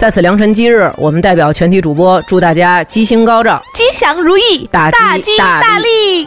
在此良辰吉日，我们代表全体主播祝大家吉星高照、吉祥如意、大吉大利。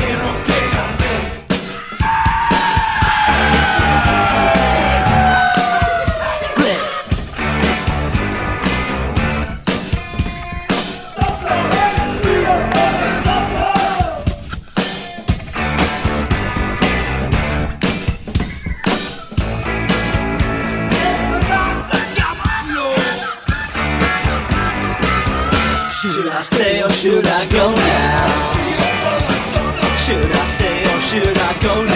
I go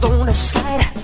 was on the side.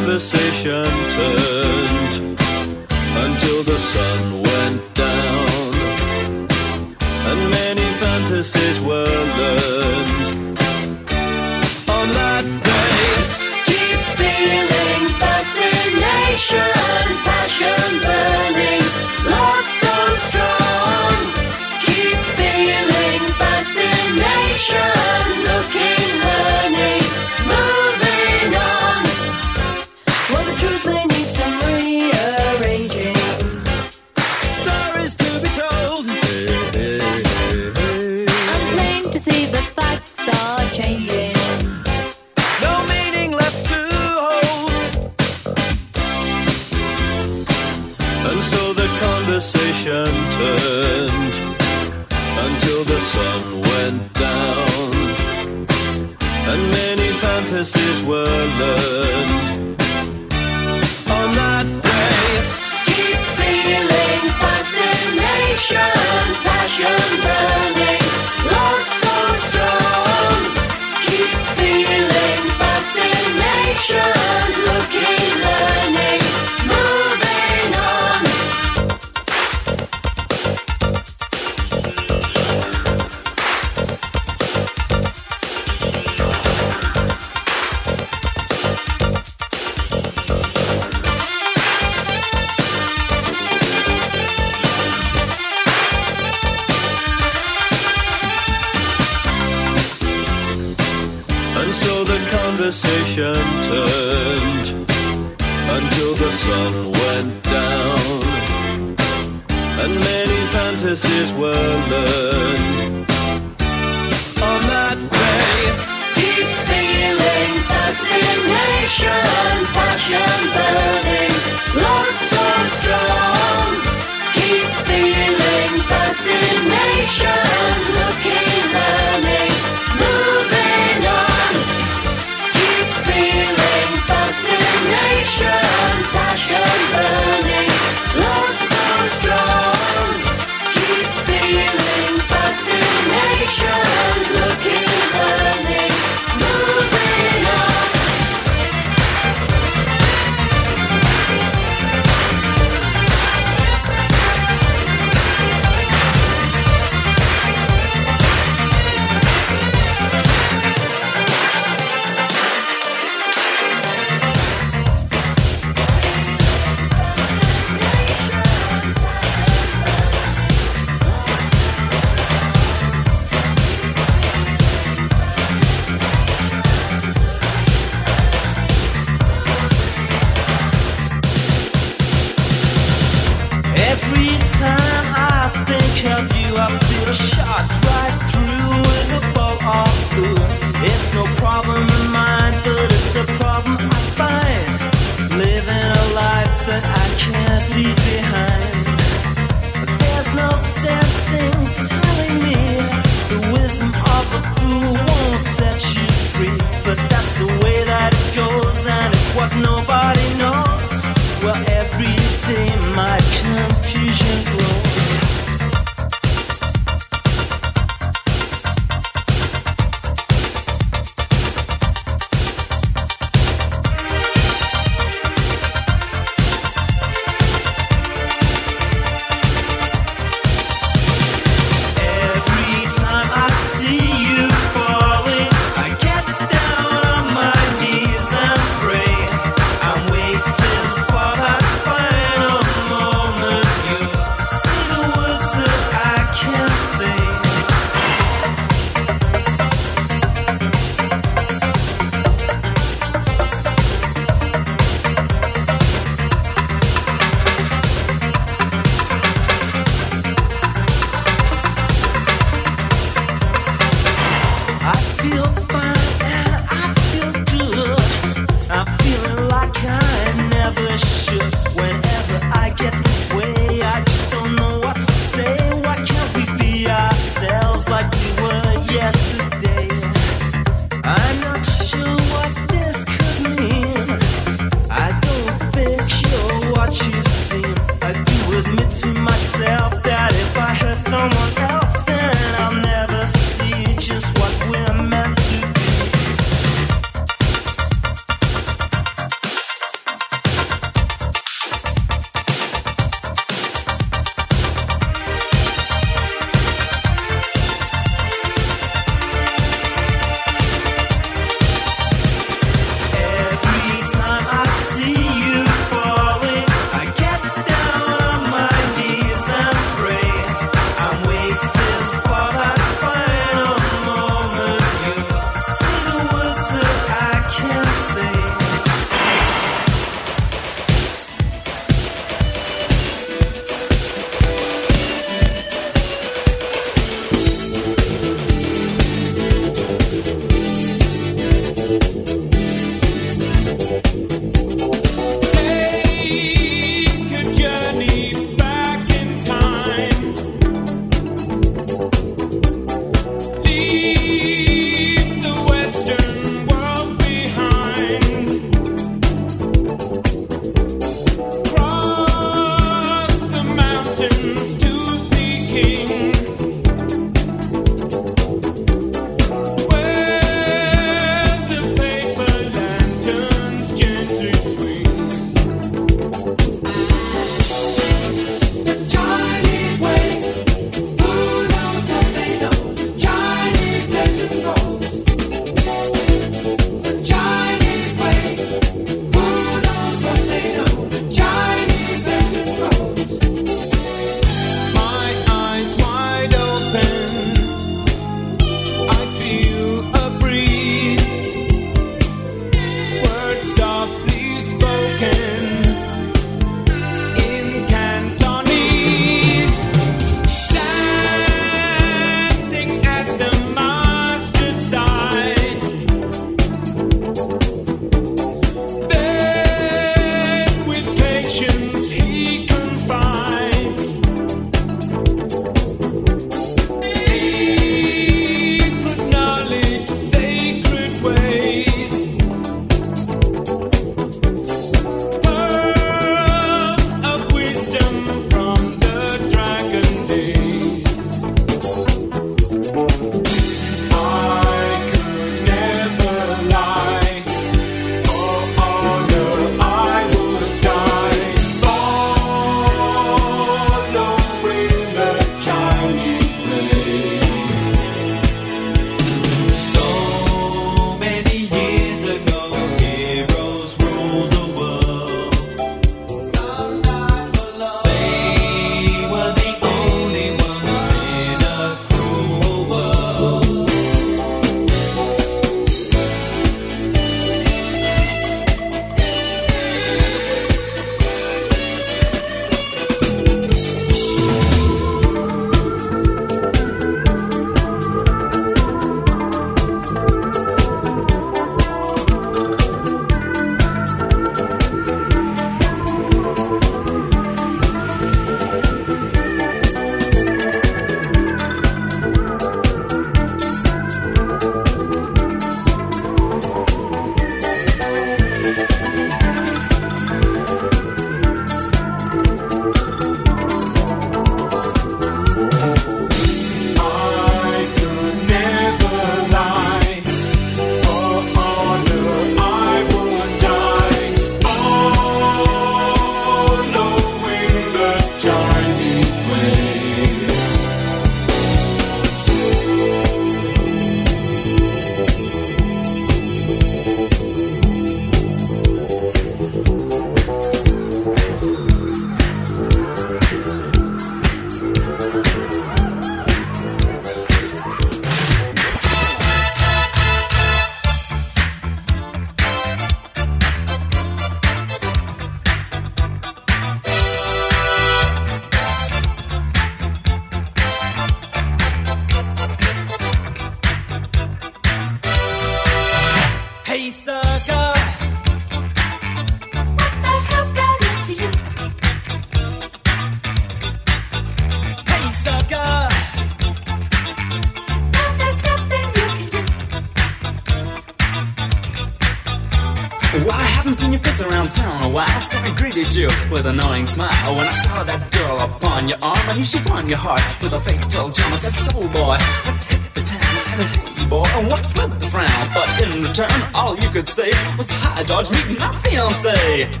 Around town a while. So I greeted you with an annoying smile. When I saw that girl upon your arm, I knew she won your heart with a fatal charm. I said, soul boy, let's hit the town. I said, hey boy, and what's with the frown? But in return, all you could say was, hi George, meet my fiance.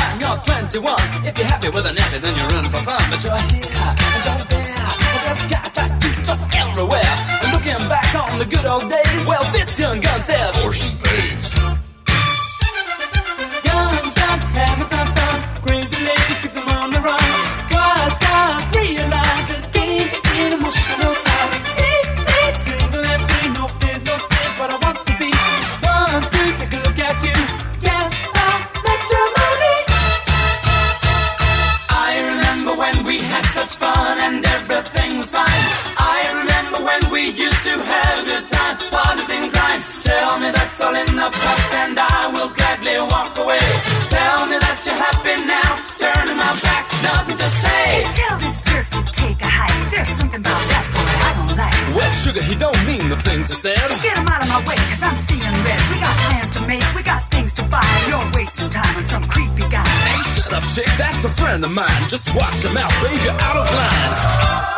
Time you're 21. If you're happy with a nappy, then you're in for fun. But you're here and you're there. Well, there's guys like you just everywhere. And looking back on the good old days, well, Tell this jerk to take a hike. There's something about that boy I don't like. Well, sugar, he don't mean the things he said. Just get him out of my way, cause I'm seeing red. We got plans to make, we got things to buy. You're wasting time on some creepy guy. Hey, shut up, chick, that's a friend of mine. Just watch him out, baby, you're out of line.